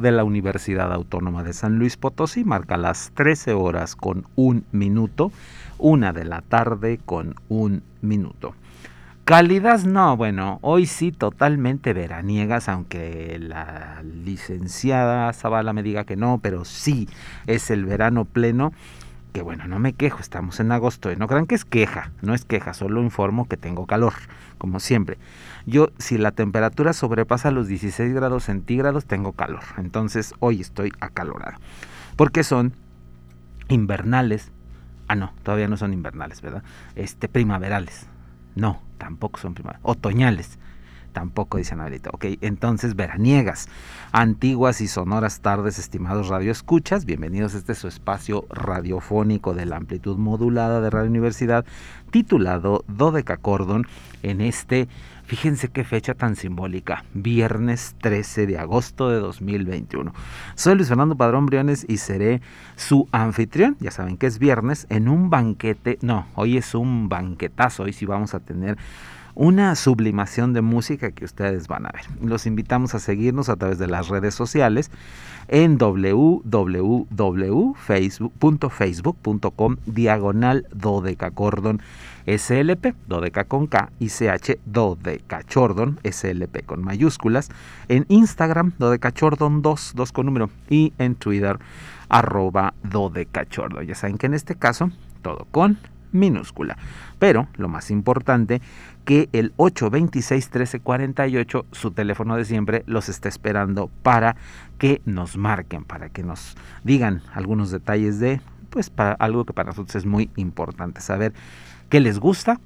De la Universidad Autónoma de San Luis Potosí marca las 13 horas con un minuto, una de la tarde con un minuto. Cálidas, no, bueno, hoy sí totalmente veraniegas, aunque la licenciada Zavala me diga que no, pero sí es el verano pleno que bueno, no me quejo, estamos en agosto, no crean que es queja, no es queja, solo informo que tengo calor, como siempre. Yo, si la temperatura sobrepasa los 16 grados centígrados, tengo calor, entonces hoy estoy acalorada, porque son invernales, ah no, todavía no son invernales, ¿verdad? Este, primaverales, no, tampoco son primaverales, otoñales, Tampoco dice Anabelita. Ok, entonces veraniegas, antiguas y sonoras tardes, estimados radioescuchas. Bienvenidos a este su espacio radiofónico de la amplitud modulada de Radio Universidad, titulado Cordon, en este, fíjense qué fecha tan simbólica, viernes 13 de agosto de 2021. Soy Luis Fernando Padrón Briones y seré su anfitrión. Ya saben que es viernes en un banquete. No, hoy es un banquetazo. Hoy sí vamos a tener una sublimación de música que ustedes van a ver. Los invitamos a seguirnos a través de las redes sociales en www.facebook.com diagonal dodecacordon SLP, dodeca con K y CH dodecachordon SLP con mayúsculas, en Instagram dodecachordon 2, 2 con número y en Twitter arroba dodecachordon. Ya saben que en este caso todo con minúscula. Pero lo más importante que el 826 1348, su teléfono de siempre, los está esperando para que nos marquen, para que nos digan algunos detalles de, pues, para algo que para nosotros es muy importante saber qué les gusta,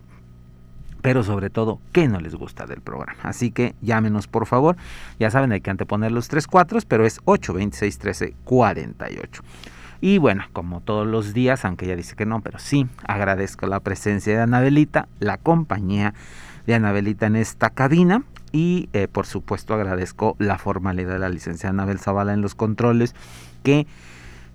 pero sobre todo qué no les gusta del programa. Así que llámenos por favor. Ya saben, hay que anteponer los tres cuatro, pero es 826 1348. Y bueno, como todos los días, aunque ella dice que no, pero sí, agradezco la presencia de Anabelita, la compañía de Anabelita en esta cabina. Y eh, por supuesto agradezco la formalidad de la licenciada Anabel Zavala en los controles, que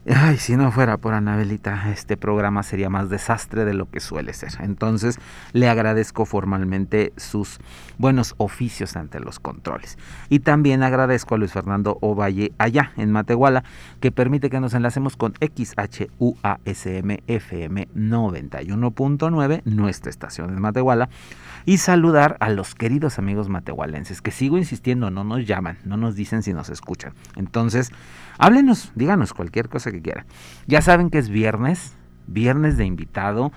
Ay, si no fuera por Anabelita, este programa sería más desastre de lo que suele ser. Entonces, le agradezco formalmente sus buenos oficios ante los controles. Y también agradezco a Luis Fernando Ovalle allá en Matehuala, que permite que nos enlacemos con XHUASM FM 91.9, nuestra estación en Matehuala y saludar a los queridos amigos matehualenses, que sigo insistiendo, no nos llaman, no nos dicen si nos escuchan. Entonces, háblenos, díganos cualquier cosa que quieran. Ya saben que es viernes, viernes de invitado,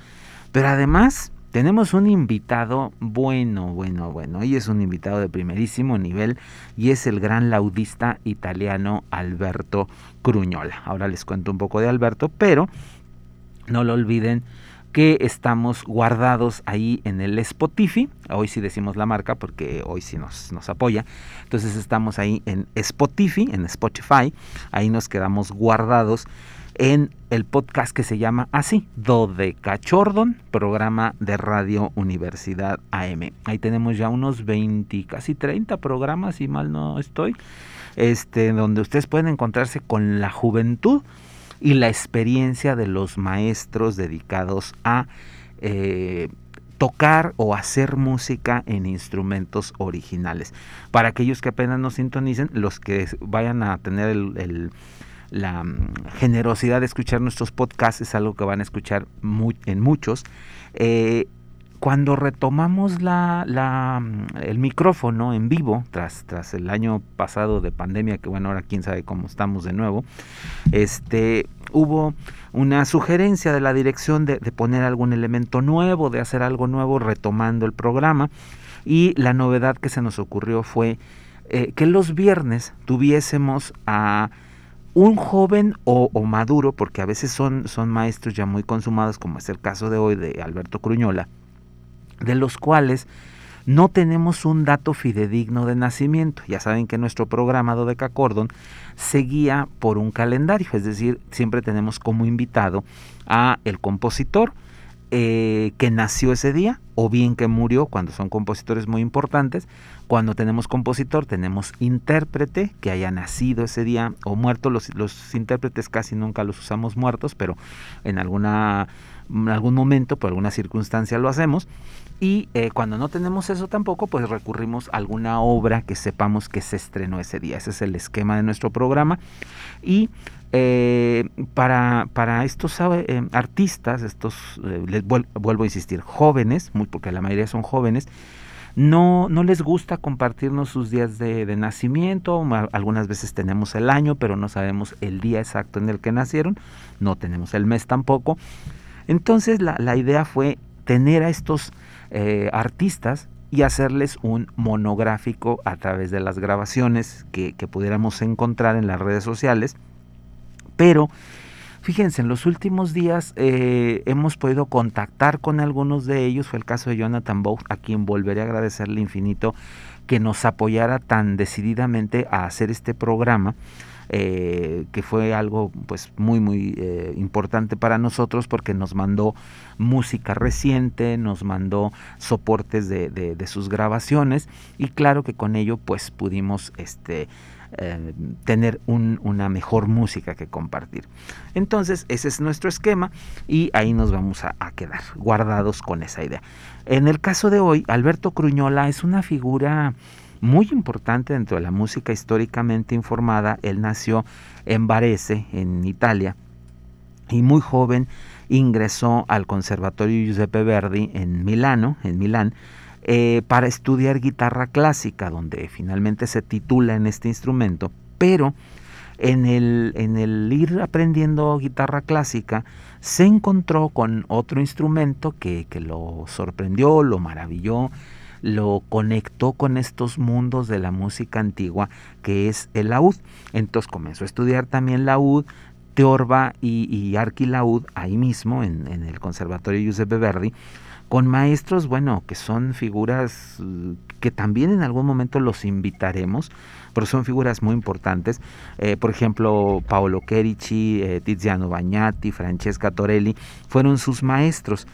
pero además tenemos un invitado bueno, bueno, bueno. Y es un invitado de primerísimo nivel y es el gran laudista italiano Alberto Cruñola. Ahora les cuento un poco de Alberto, pero no lo olviden que estamos guardados ahí en el Spotify. Hoy sí decimos la marca porque hoy sí nos, nos apoya. Entonces estamos ahí en Spotify, en Spotify. Ahí nos quedamos guardados en el podcast que se llama así, Dodecachordon, programa de Radio Universidad AM. Ahí tenemos ya unos 20, casi 30 programas, si mal no estoy, este, donde ustedes pueden encontrarse con la juventud y la experiencia de los maestros dedicados a eh, tocar o hacer música en instrumentos originales. Para aquellos que apenas nos sintonicen, los que vayan a tener la mm, generosidad de escuchar nuestros podcasts, es algo que van a escuchar en muchos. Eh, cuando retomamos la, la, el micrófono en vivo, tras, tras el año pasado de pandemia, que bueno, ahora quién sabe cómo estamos de nuevo, este, hubo una sugerencia de la dirección de, poner algún elemento nuevo, de hacer algo nuevo retomando el programa. Y la novedad que se nos ocurrió fue eh, que los viernes tuviésemos a un joven o, o, maduro, porque a veces son, son maestros ya muy consumados, como es el caso de hoy de Alberto Cruñola, de los cuales no tenemos un dato fidedigno de nacimiento. Ya saben que nuestro programa Dodeca Cordon seguía por un calendario, es decir, siempre tenemos como invitado a el compositor eh, que nació ese día o bien que murió cuando son compositores muy importantes. Cuando tenemos compositor tenemos intérprete que haya nacido ese día o muerto. Los, los intérpretes casi nunca los usamos muertos, pero en alguna en algún momento, por alguna circunstancia lo hacemos. Y eh, cuando no tenemos eso tampoco, pues recurrimos a alguna obra que sepamos que se estrenó ese día. Ese es el esquema de nuestro programa. Y eh, para, para, estos eh, artistas, estos, les vuelvo a insistir, jóvenes, muy, porque la mayoría son jóvenes, no, no les gusta compartirnos sus días de, de, nacimiento, algunas veces tenemos el año, pero no sabemos el día exacto en el que nacieron, no tenemos el mes tampoco. Entonces la, idea fue tener a estos eh, artistas y hacerles un monográfico a través de las grabaciones que, que pudiéramos encontrar en las redes sociales. Pero Fíjense, en los últimos días eh, hemos podido contactar con algunos de ellos. Fue el caso de Jonathan Bow, a quien volveré a agradecerle infinito que nos apoyara tan decididamente a hacer este programa. Eh, que fue algo pues muy muy eh, importante para nosotros porque nos mandó música reciente, nos mandó soportes de, de, sus grabaciones y claro que con ello pues pudimos este eh, tener un, una mejor música que compartir. Entonces, ese es nuestro esquema y ahí nos vamos a, a, quedar guardados con esa idea. En el caso de hoy, Alberto Cruñola es una figura muy importante dentro de la música históricamente informada. Él nació en Varese, en Italia, y muy joven ingresó al Conservatorio Giuseppe Verdi en Milano, en Milán, eh, para estudiar guitarra clásica, donde finalmente se titula en este instrumento, pero en el, en el ir aprendiendo guitarra clásica, se encontró con otro instrumento que, que lo sorprendió, lo maravilló, lo conectó con estos mundos de la música antigua que es el laúd. Entonces comenzó a estudiar también laúd, teorba y, y arquilaúd ahí mismo en, en el Conservatorio Giuseppe Verdi con maestros, bueno, que son figuras mm, que también en algún momento los invitaremos, pero son figuras muy importantes. Eh, por ejemplo, Paolo Cherici, eh, Tiziano Bagnati, Francesca Torelli, fueron sus maestros.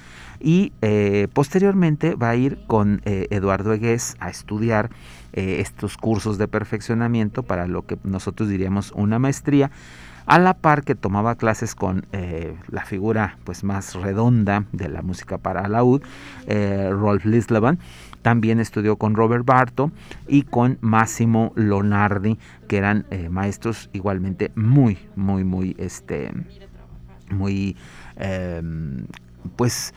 Y eh, posteriormente va a ir con eh, Eduardo Egués a estudiar eh, estos cursos de perfeccionamiento para lo que nosotros diríamos una maestría a la par que tomaba clases con la figura pues más redonda de la música para laúd, eh, Rolf Lislevan. También estudió con Robert Barto y con Massimo Lonardi, que eran maestros igualmente muy, muy, muy, este, muy, em, pues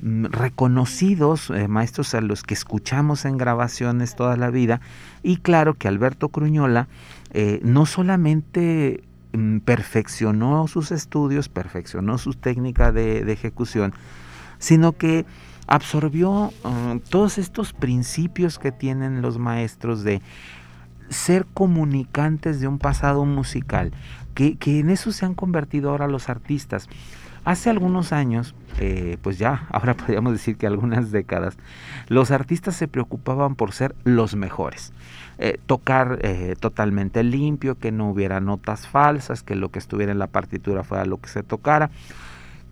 reconocidos, eh, maestros a los que escuchamos en grabaciones toda la vida. Y claro que Alberto Cruñola eh, no solamente Mm, perfeccionó sus estudios, perfeccionó su técnica de, ejecución, sino que absorbió uh, todos estos principios que tienen los maestros de ser comunicantes de un pasado musical, que, que, en eso se han convertido ahora los artistas. Hace algunos años, eh, pues ya, ahora podríamos decir que algunas décadas, los artistas se preocupaban por ser los mejores eh, tocar eh, totalmente limpio, que no hubiera notas falsas, que lo que estuviera en la partitura fuera lo que se tocara,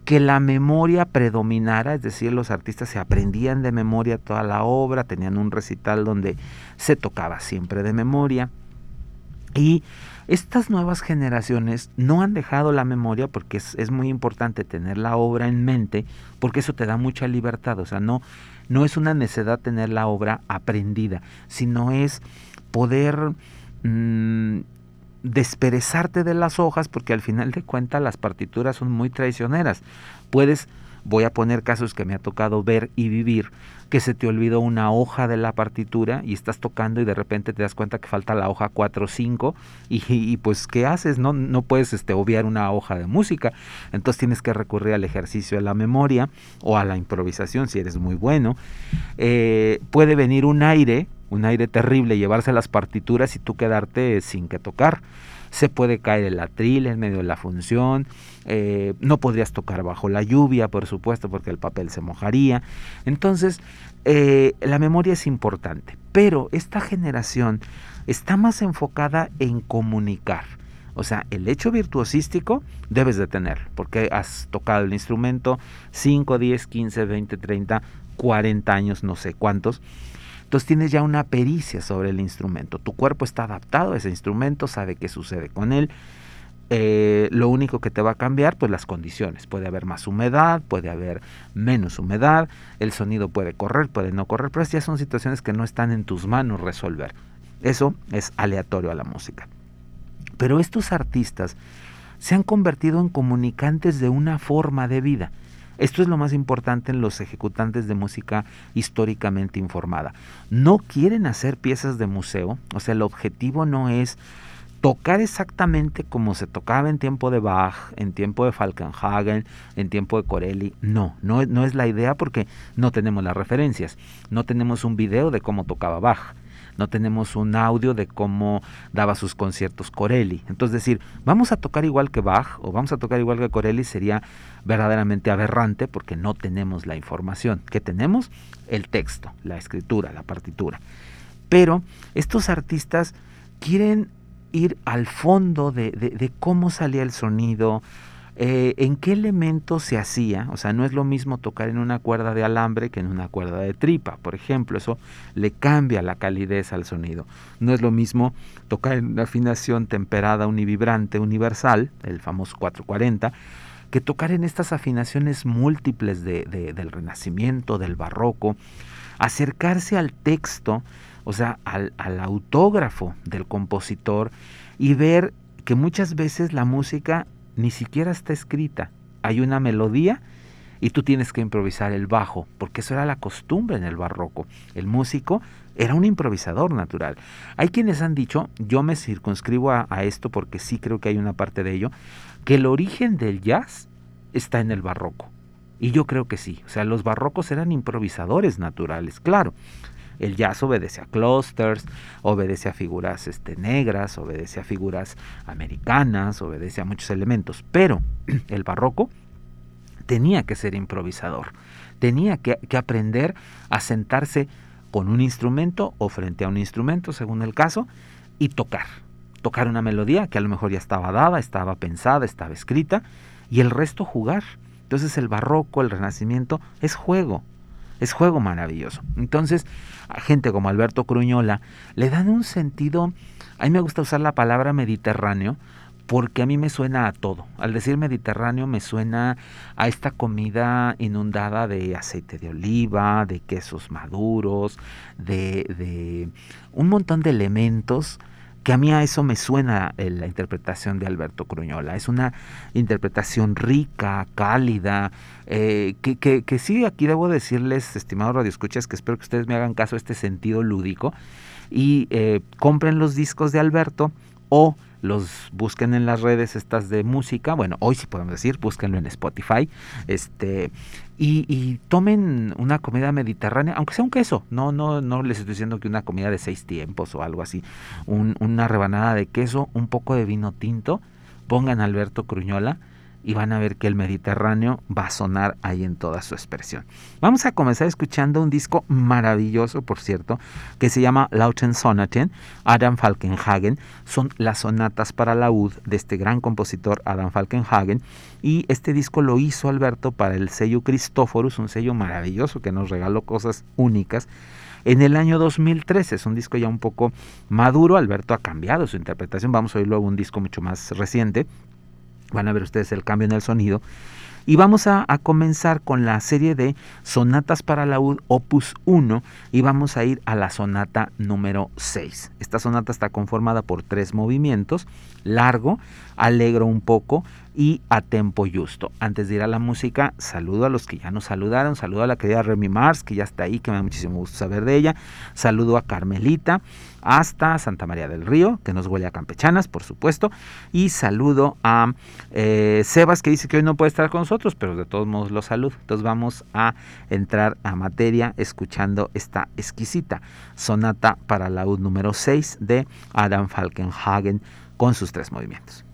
que la memoria predominara, es decir, los artistas se aprendían de memoria toda la obra, tenían un recital donde se tocaba siempre de memoria. Y estas nuevas generaciones no han dejado la memoria porque es, muy importante tener la obra en mente, porque eso te da mucha libertad, o sea, no, no es una necedad tener la obra aprendida, sino es poder mmm, desperezarte de las hojas porque al final de cuentas las partituras son muy traicioneras. Puedes voy a poner casos que me ha tocado ver y vivir, que se te olvidó una hoja de la partitura y estás tocando y de repente te das cuenta que falta la hoja 4 o 5 y, pues ¿qué haces? No, no puedes este, obviar una hoja de música, entonces tienes que recurrir al ejercicio de la memoria o a la improvisación si eres muy bueno. Eh, puede venir un aire, un aire terrible, llevarse las partituras y tú quedarte sin que tocar se puede caer el atril en medio de la función, eh, no podrías tocar bajo la lluvia, por supuesto, porque el papel se mojaría. Entonces, eh, la memoria es importante, pero esta generación está más enfocada en comunicar. O sea, el hecho virtuosístico debes de tener, porque has tocado el instrumento 5, 10, 15, 20, 30, 40 años, no sé cuántos. Entonces tienes ya una pericia sobre el instrumento. Tu cuerpo está adaptado a ese instrumento, sabe qué sucede con él. Eh, lo único que te va a cambiar, pues las condiciones. Puede haber más humedad, puede haber menos humedad, el sonido puede correr, puede no correr, pero ya son situaciones que no están en tus manos resolver. Eso es aleatorio a la música. Pero estos artistas se han convertido en comunicantes de una forma de vida. Esto es lo más importante en los ejecutantes de música históricamente informada. No quieren hacer piezas de museo, o sea, el objetivo no es tocar exactamente como se tocaba en tiempo de Bach, en tiempo de Falkenhagen, en tiempo de Corelli. No, no, no es la idea porque no tenemos las referencias, no tenemos un video de cómo tocaba Bach no tenemos un audio de cómo daba sus conciertos Corelli. Entonces decir, vamos a tocar igual que Bach o vamos a tocar igual que Corelli sería verdaderamente aberrante porque no tenemos la información. ¿Qué tenemos? El texto, la escritura, la partitura. Pero estos artistas quieren ir al fondo de, de cómo salía el sonido, eh, ¿En qué elemento se hacía? O sea, no es lo mismo tocar en una cuerda de alambre que en una cuerda de tripa, por ejemplo. Eso le cambia la calidez al sonido. No es lo mismo tocar en una afinación temperada univibrante universal, el famoso 440, que tocar en estas afinaciones múltiples del Renacimiento, del Barroco. Acercarse al texto, o sea, al autógrafo del compositor y ver que muchas veces la música ni siquiera está escrita. Hay una melodía y tú tienes que improvisar el bajo, porque eso era la costumbre en el barroco. El músico era un improvisador natural. Hay quienes han dicho, yo me circunscribo a, esto porque sí creo que hay una parte de ello, que el origen del jazz está en el barroco. Y yo creo que sí. O sea, los barrocos eran improvisadores naturales, claro. El jazz obedece a clusters, obedece a figuras este, negras, obedece a figuras americanas, obedece a muchos elementos, pero el barroco tenía que ser improvisador, tenía que, que aprender a sentarse con un instrumento o frente a un instrumento, según el caso, y tocar. Tocar una melodía que a lo mejor ya estaba dada, estaba pensada, estaba escrita, y el resto jugar. Entonces el barroco, el renacimiento, es juego, es juego maravilloso. Entonces, a gente como Alberto Cruñola le dan un sentido, a mí me gusta usar la palabra mediterráneo, porque a mí me suena a todo. Al decir mediterráneo me suena a esta comida inundada de aceite de oliva, de quesos maduros, de, de un montón de elementos que a mí a eso me suena eh, la interpretación de Alberto Cruñola. Es una interpretación rica, cálida, eh, que, que, sí, aquí debo decirles, estimados radioescuchas, que espero que ustedes me hagan caso a este sentido lúdico y eh, compren los discos de Alberto o los busquen en las redes estas de música, bueno, hoy sí podemos decir, búsquenlo en Spotify, este, y, tomen una comida mediterránea, aunque sea un queso, no, no, no les estoy diciendo que una comida de seis tiempos o algo así, una rebanada de queso, un poco de vino tinto, pongan Alberto Cruñola, y van a ver que el Mediterráneo va a sonar ahí en toda su expresión. Vamos a comenzar escuchando un disco maravilloso, por cierto, que se llama Lauten Sonaten, Adam Falkenhagen. Son las sonatas para laúd de este gran compositor Adam Falkenhagen. Y este disco lo hizo Alberto para el sello Christophorus, un sello maravilloso que nos regaló cosas únicas. En el año 2013 es un disco ya un poco maduro, Alberto ha cambiado su interpretación, vamos a oír luego un disco mucho más reciente, van a ver ustedes el cambio en el sonido. Y vamos a, comenzar con la serie de sonatas para la opus 1 y vamos a ir a la sonata número 6. Esta sonata está conformada por tres movimientos, largo, alegro un poco y a tempo justo. Antes de ir a la música, saludo a los que ya nos saludaron, saludo a la querida Remy Mars, que ya está ahí, que me da muchísimo gusto saber de ella, saludo a Carmelita, hasta Santa María del Río, que nos huele a campechanas, por supuesto, y saludo a eh, Sebas, que dice que hoy no puede estar con nosotros, pero de todos modos lo saludo. Entonces vamos a entrar a materia escuchando esta exquisita sonata para la laúd número 6 de Adam Falkenhagen con sus tres movimientos.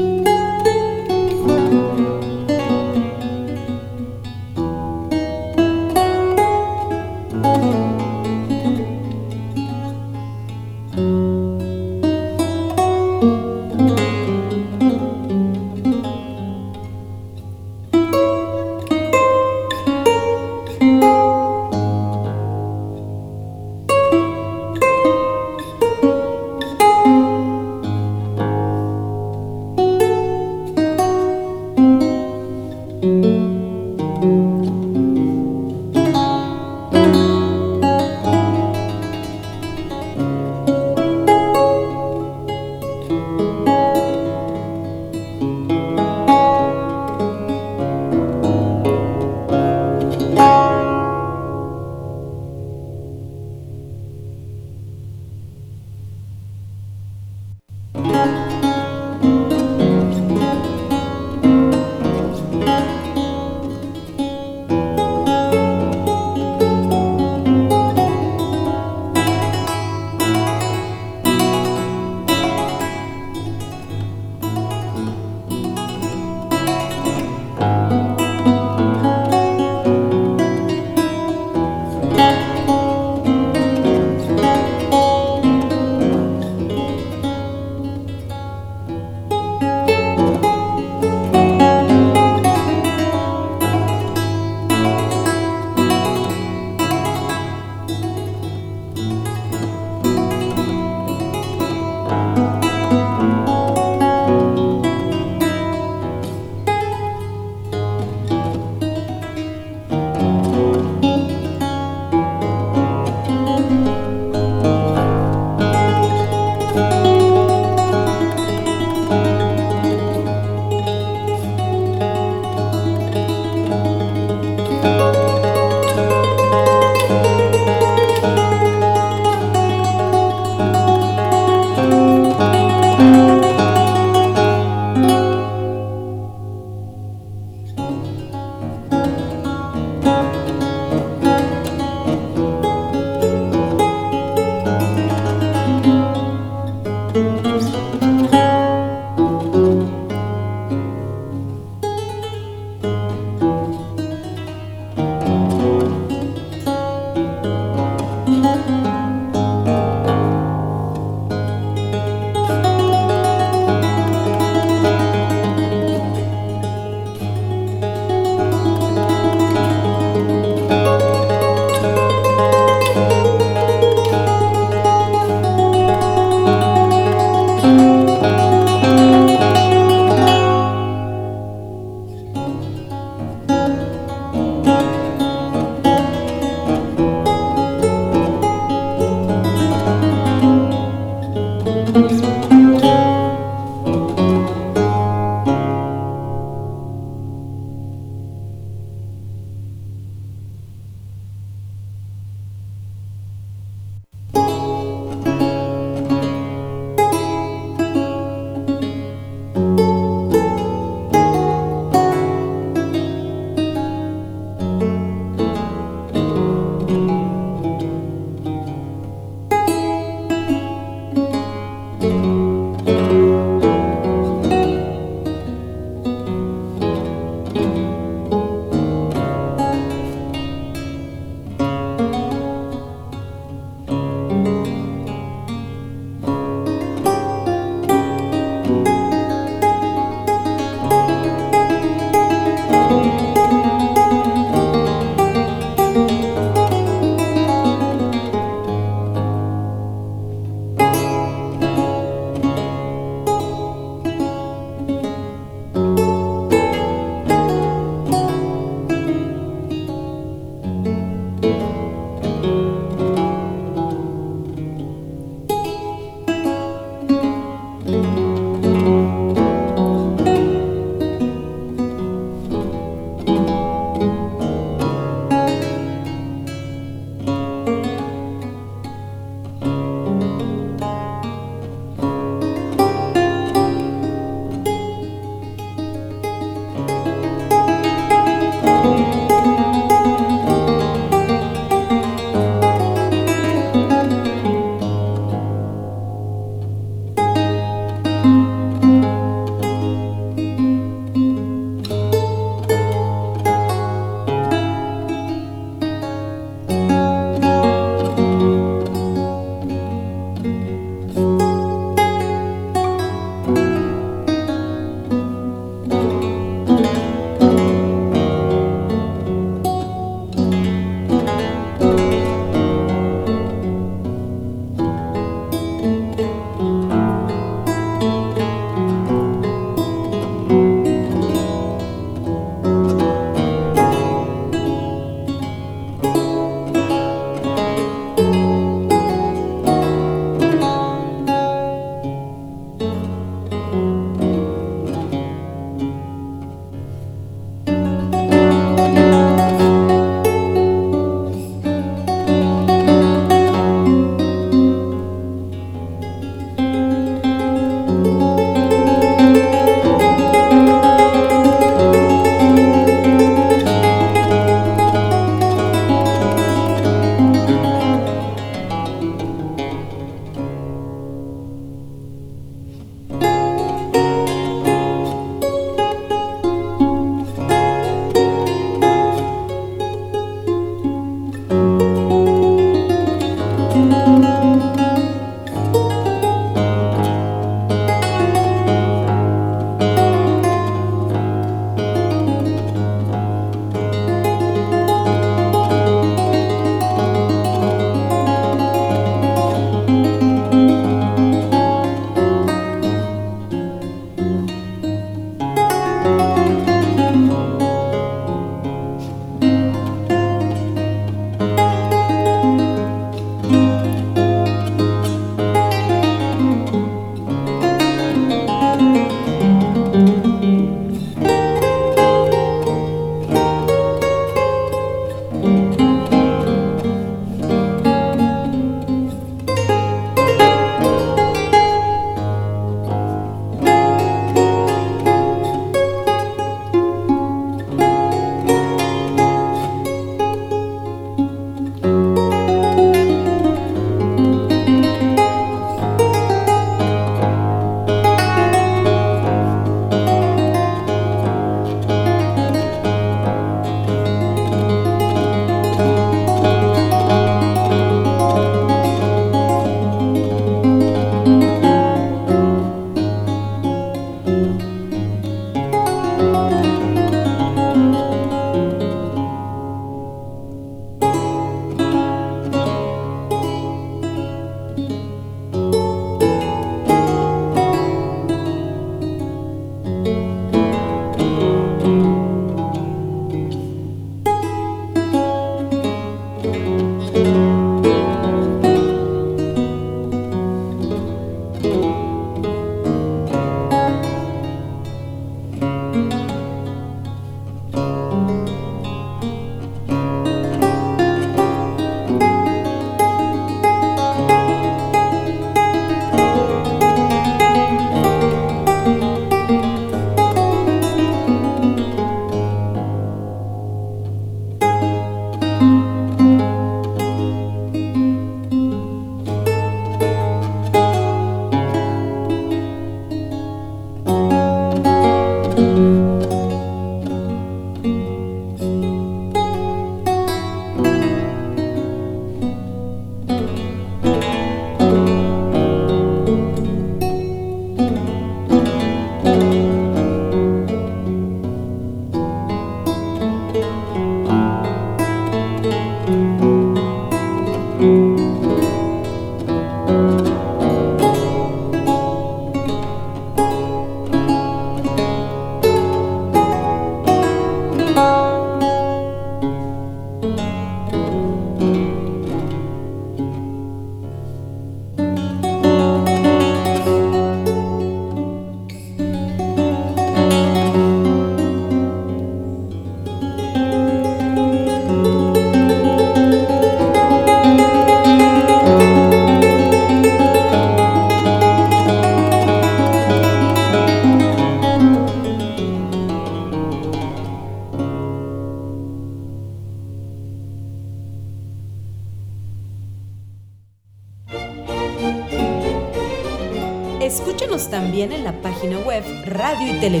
Y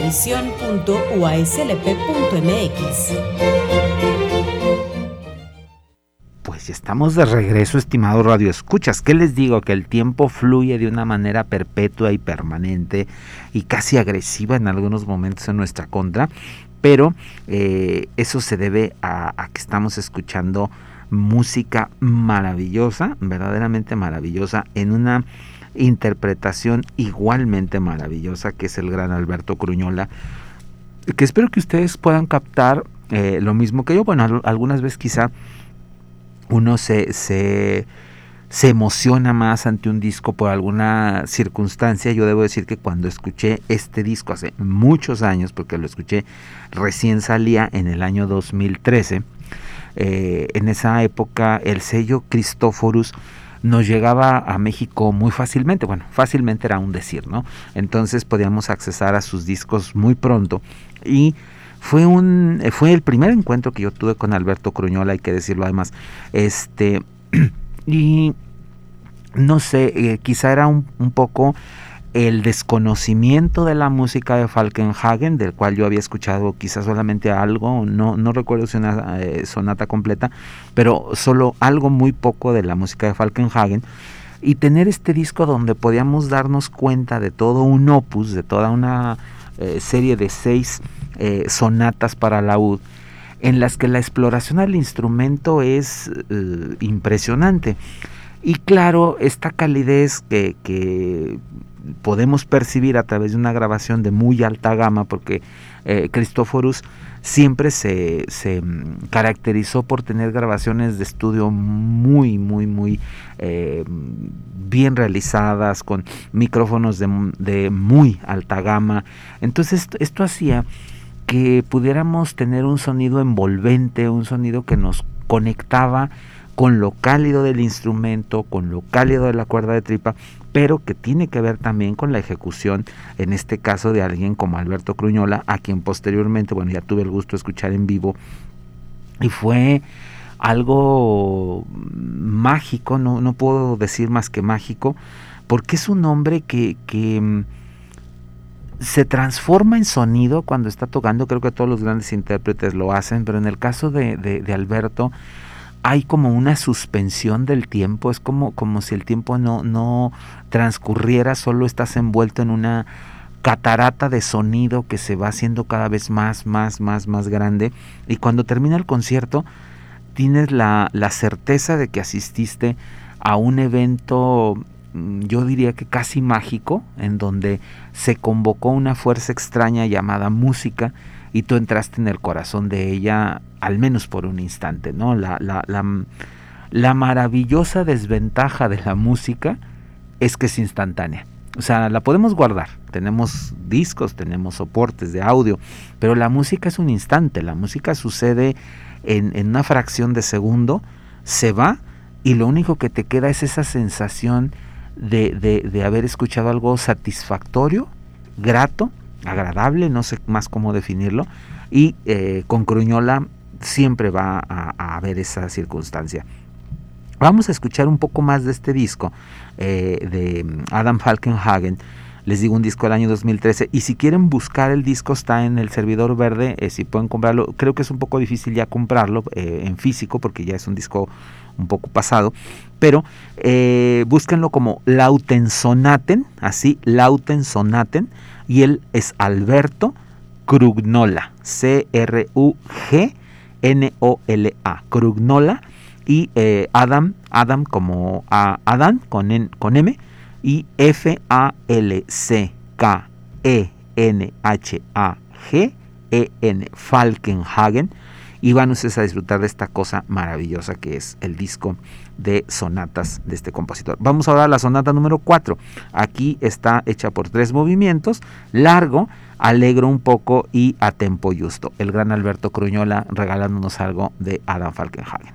Pues estamos de regreso, estimado Radio Escuchas. ¿Qué les digo? Que el tiempo fluye de una manera perpetua y permanente y casi agresiva en algunos momentos en nuestra contra, pero eh, eso se debe a que estamos escuchando música maravillosa, verdaderamente maravillosa, en una interpretación igualmente maravillosa que es el gran Alberto Cruñola, que espero que ustedes puedan captar eh, lo mismo que yo. Bueno, algunas veces quizá uno se, se, emociona más ante un disco por alguna circunstancia. Yo debo decir que cuando escuché este disco hace muchos años, porque lo escuché recién salía en el año 2013, eh, en esa época el sello Cristóforus nos llegaba a México muy fácilmente, bueno, fácilmente era un decir, ¿no? Entonces podíamos accesar a sus discos muy pronto y fue un fue el primer encuentro que yo tuve con Alberto Cruñola, hay que decirlo además, este y no sé, eh, quizá era un poco el desconocimiento de la música de Falkenhagen, del cual yo había escuchado quizás solamente algo, no, no recuerdo si una eh, sonata completa, pero solo algo muy poco de la música de Falkenhagen, y tener este disco donde podíamos darnos cuenta de todo un opus, de toda una eh, serie de seis eh, sonatas para laúd, en las que la exploración al instrumento es impresionante. Y claro, esta calidez que, que podemos percibir a través de una grabación de muy alta gama, porque eh, Cristóforos siempre se, mm, caracterizó por tener grabaciones de estudio muy, muy, muy eh, bien realizadas, con micrófonos de, muy alta gama. Entonces esto hacía que pudiéramos tener un sonido envolvente, un sonido que nos conectaba con lo cálido del instrumento, con lo cálido de la cuerda de tripa, pero que tiene que ver también con la ejecución, en este caso de alguien como Alberto Cruñola, a quien posteriormente, bueno, ya tuve el gusto de escuchar en vivo, y fue algo mágico, no, no puedo decir más que mágico, porque es un hombre que, que mm, se transforma en sonido cuando está tocando, creo que todos los grandes intérpretes lo hacen, pero en el caso de, de Alberto, hay como una suspensión del tiempo, es como, como si el tiempo no, no transcurriera, solo estás envuelto en una catarata de sonido que se va haciendo cada vez más, más, más, más grande. Y cuando termina el concierto, tienes la, la certeza de que asististe a un evento, mm, yo diría que casi mágico, en donde se convocó una fuerza extraña llamada música y tú entraste en el corazón de ella al menos por un instante, ¿no? La, la, la, maravillosa desventaja de la música es que es instantánea. O sea, la podemos guardar. Tenemos discos, tenemos soportes de audio, pero la música es un instante. La música sucede en, en una fracción de segundo, se va y lo único que te queda es esa sensación de, de, de haber escuchado algo satisfactorio, grato, agradable, no sé más cómo definirlo, y eh, con Cruñola siempre va a, haber esa circunstancia. Vamos a escuchar un poco más de este disco eh, de Adam Falkenhagen. Les digo un disco del año 2013 y si quieren buscar el disco está en el servidor verde, eh, si pueden comprarlo, creo que es un poco difícil ya comprarlo en físico porque ya es un disco un poco pasado, pero búsquenlo como Lauten Sonaten, así Lauten Sonaten y él es Alberto Crugnola, C-R-U-G-N-O-L-A, Crugnola, y eh, Adam, Adam como a Adam con, con M, y F-A-L-C-K-E-N-H-A-G-E-N, Falkenhagen, y van ustedes a disfrutar de esta cosa maravillosa que es el disco de sonatas de este compositor. Vamos ahora a la sonata número 4. Aquí está hecha por tres movimientos, largo, alegro un poco y a tempo justo. El gran Alberto Cruñola regalándonos algo de Adam Falkenhagen.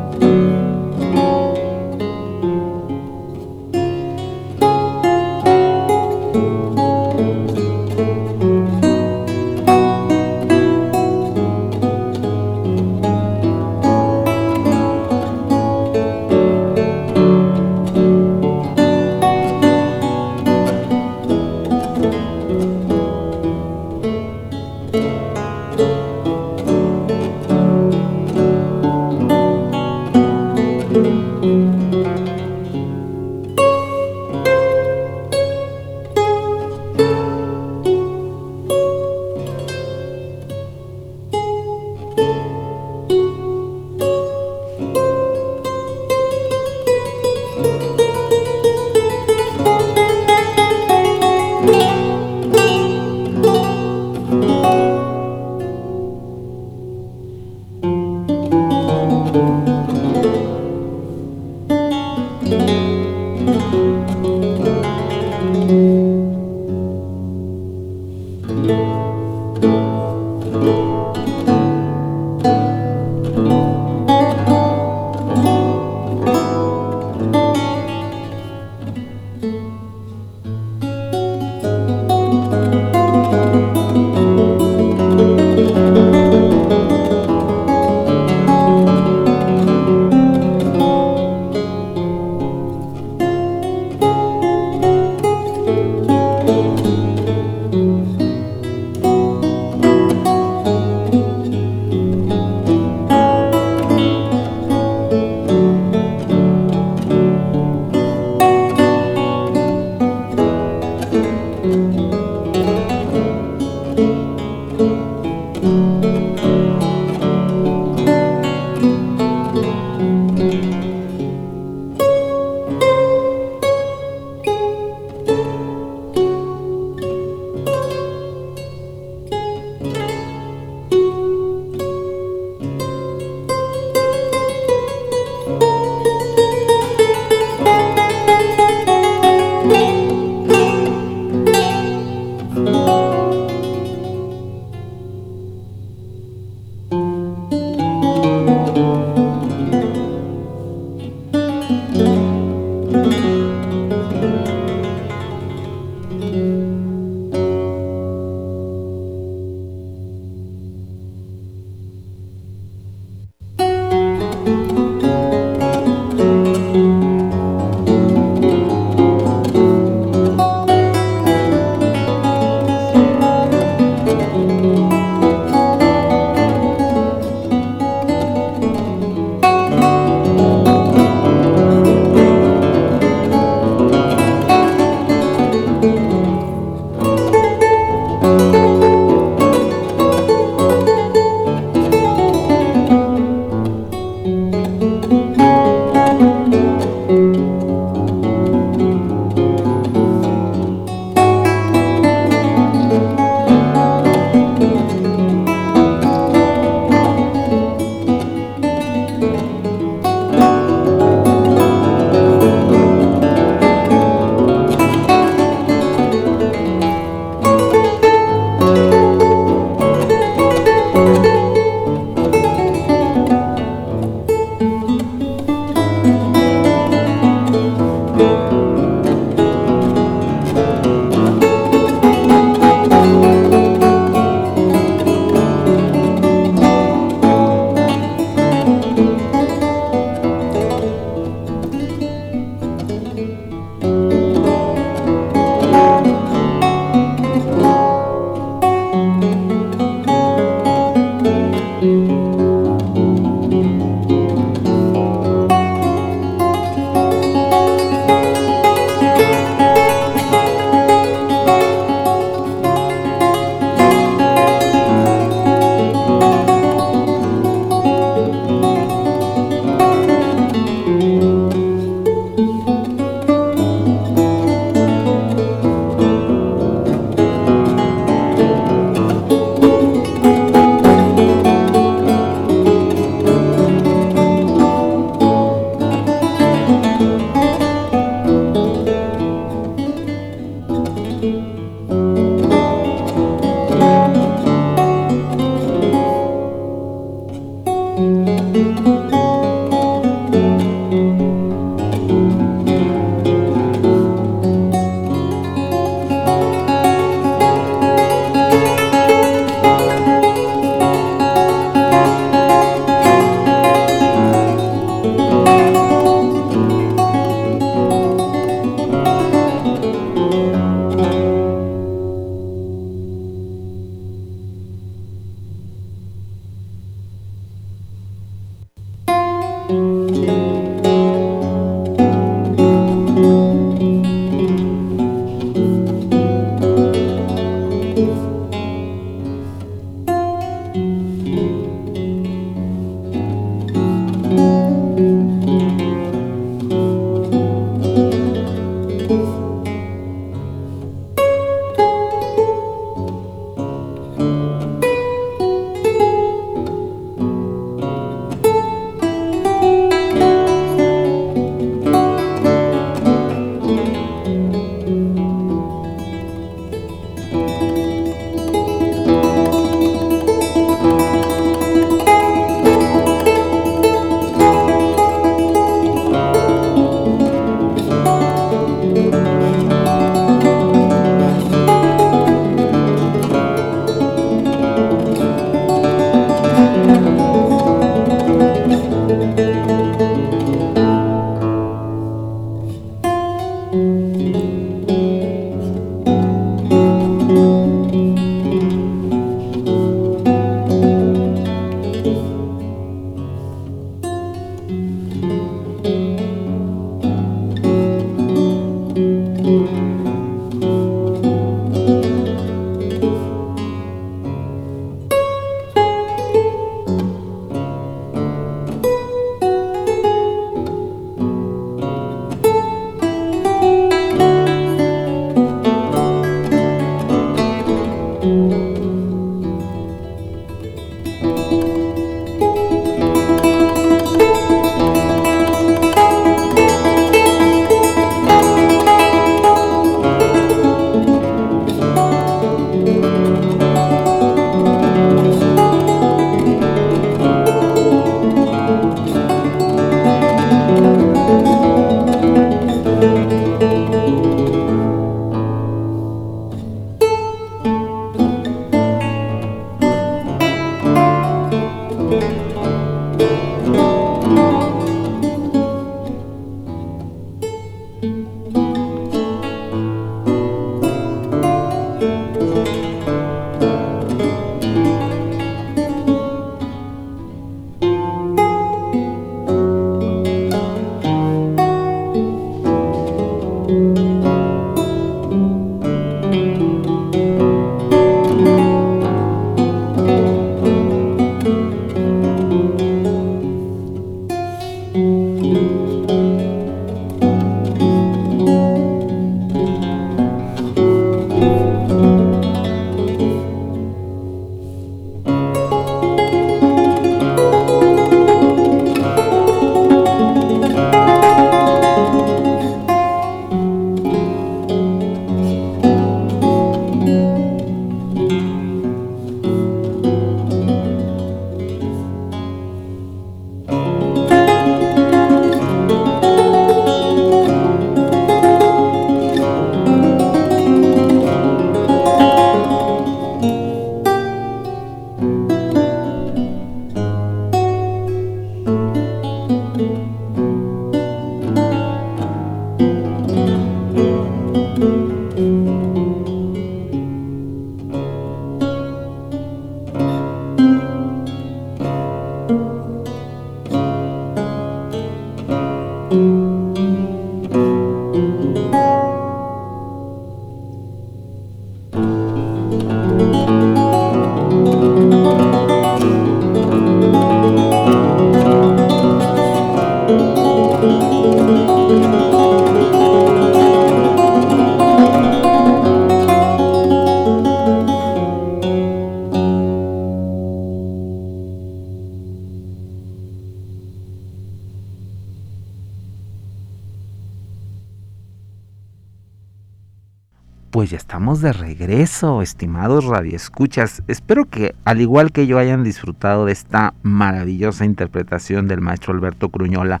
De regreso, estimados radioescuchas. Espero que, al igual que yo, hayan disfrutado de esta maravillosa interpretación del maestro Alberto Cruñola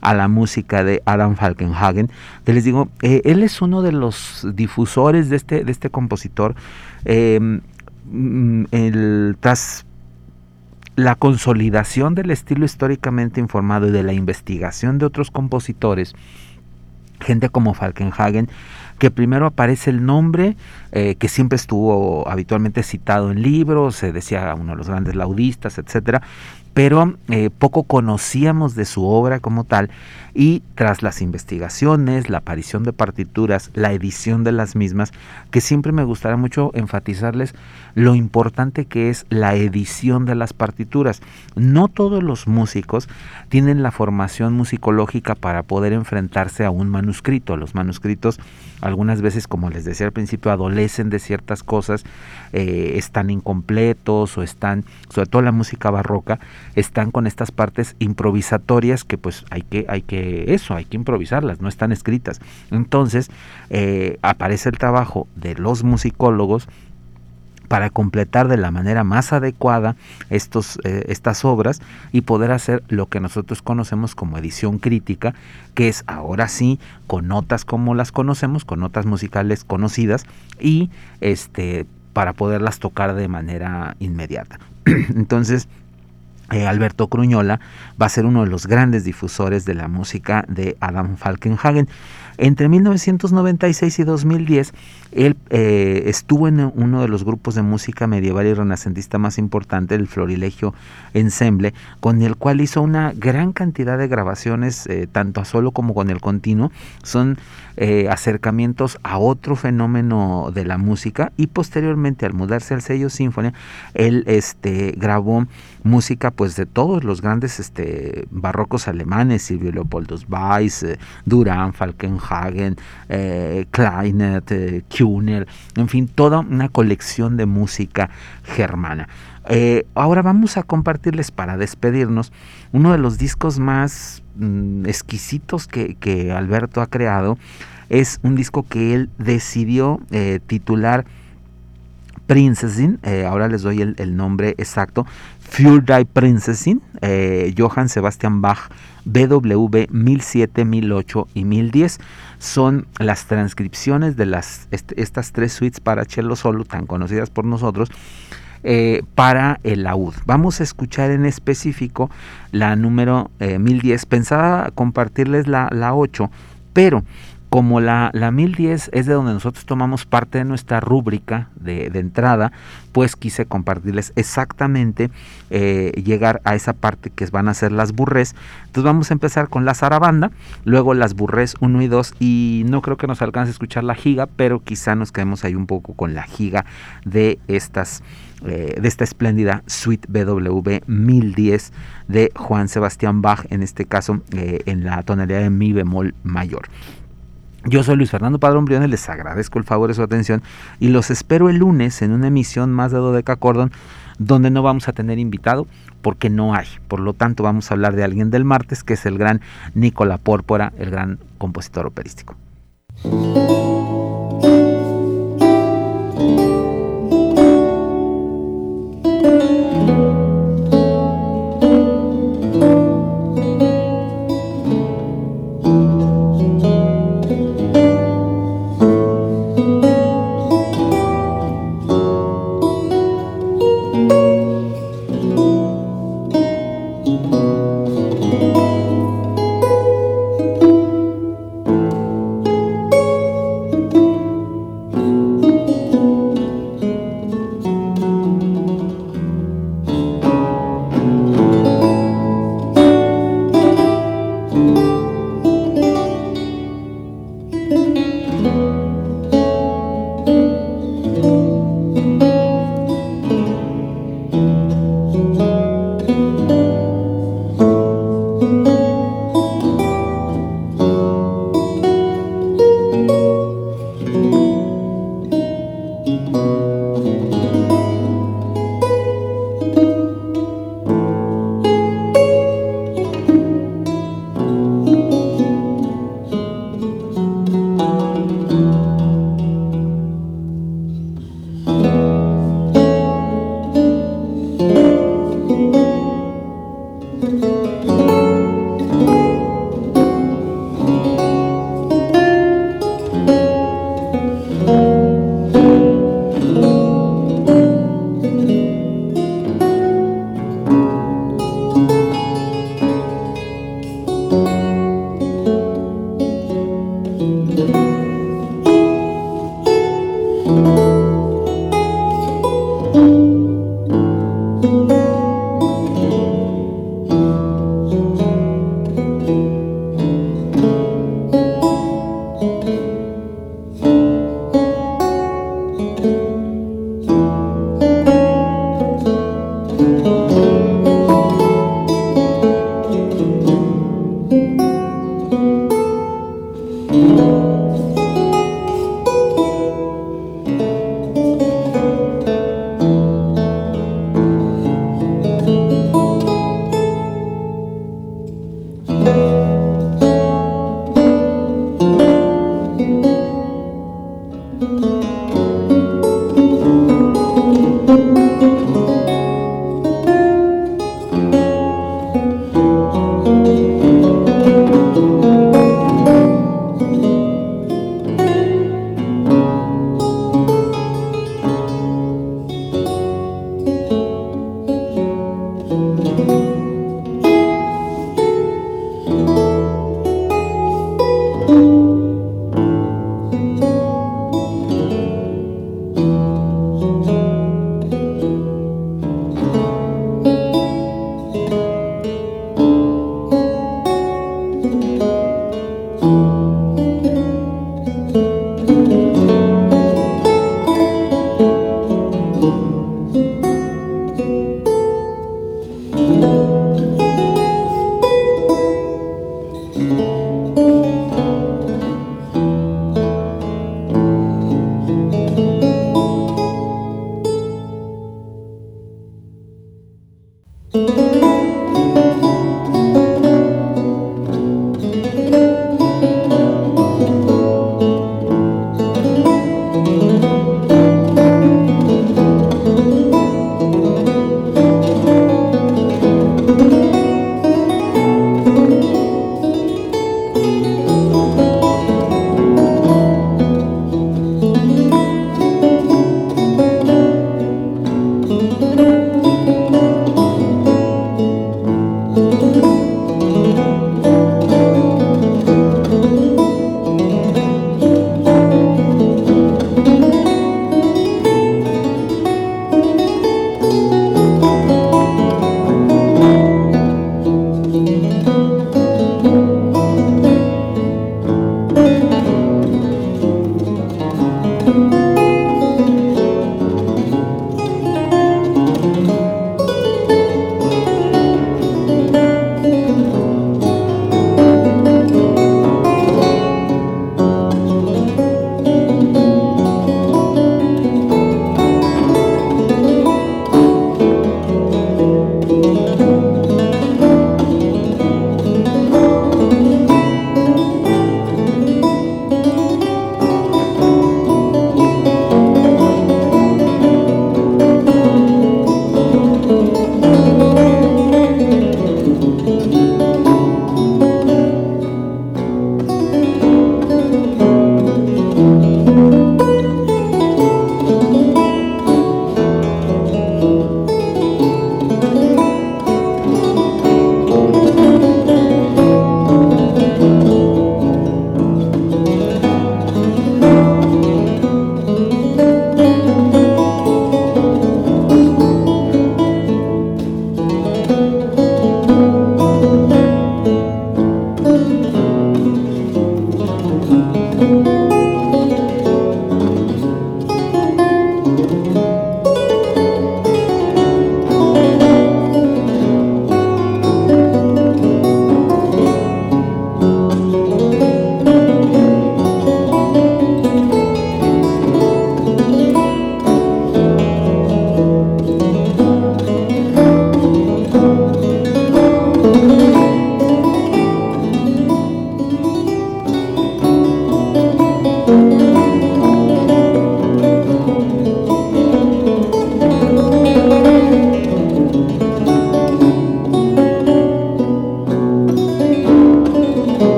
a la música de Adam Falkenhagen. Que les digo, eh, él es uno de los difusores de este, de este compositor. Em, mm, el, tras la consolidación del estilo históricamente informado y de la investigación de otros compositores, gente como Falkenhagen, que primero aparece el nombre, eh, que siempre estuvo habitualmente citado en libros, se decía uno de los grandes laudistas, etcétera, pero eh, poco conocíamos de su obra como tal y tras las investigaciones, la aparición de partituras, la edición de las mismas, que siempre me gustaría mucho enfatizarles lo importante que es la edición de las partituras. No todos los músicos tienen la formación musicológica para poder enfrentarse a un manuscrito. Los manuscritos algunas veces, como les decía al principio, adolecen de ciertas cosas, eh, están incompletos o están, sobre todo la música barroca, están con estas partes improvisatorias que pues hay que, hay que, eso, hay que improvisarlas, no están escritas. Entonces eh, aparece el trabajo de los musicólogos para completar de la manera más adecuada estos, eh, estas obras y poder hacer lo que nosotros conocemos como edición crítica, que es ahora sí con notas como las conocemos, con notas musicales conocidas y este para poderlas tocar de manera inmediata. Entonces, eh, Alberto Cruñola va a ser uno de los grandes difusores de la música de Adam Falkenhagen. Entre 1996 y 2010, él eh, estuvo en uno de los grupos de música medieval y renacentista más importante, el Florilegio Ensemble, con el cual hizo una gran cantidad de grabaciones, eh, tanto a solo como con el continuo. Son eh, acercamientos a otro fenómeno de la música y posteriormente al mudarse al sello Sinfonia, él este, grabó música pues de todos los grandes este, barrocos alemanes, Silvio Leopoldus Weiss, Durán, Falkenhayn, Hagen, eh, Kleinet, eh, en fin, toda una colección de música germana. Eh, ahora vamos a compartirles para despedirnos uno de los discos más mm, exquisitos que, Alberto ha creado. Es un disco que él decidió eh, titular Princesin, ahora les doy el, nombre exacto, Für die Prinzessin, Johann Sebastian Bach, BW 1007, 1008 y 1010 son las transcripciones de las, estas tres suites para cello solo, tan conocidas por nosotros, eh, para el laúd. Vamos a escuchar en específico la número 1010. Eh, Pensaba compartirles la, la 8, pero como la, la 1010 es de donde nosotros tomamos parte de nuestra rúbrica de, entrada, pues quise compartirles exactamente, eh, llegar a esa parte que van a ser las burrés. Entonces vamos a empezar con la zarabanda, luego las burrés 1 y 2 y no creo que nos alcance a escuchar la giga, pero quizá nos quedemos ahí un poco con la giga de estas eh, de esta espléndida suite BW 1010 de Juan Sebastián Bach, en este caso eh, en la tonalidad de mi bemol mayor. Yo soy Luis Fernando Padrón Briones, les agradezco el favor de su atención y los espero el lunes en una emisión más de Dodeca Cordon donde no vamos a tener invitado porque no hay. Por lo tanto, vamos a hablar de alguien del martes que es el gran Nicola Pórpora, el gran compositor operístico.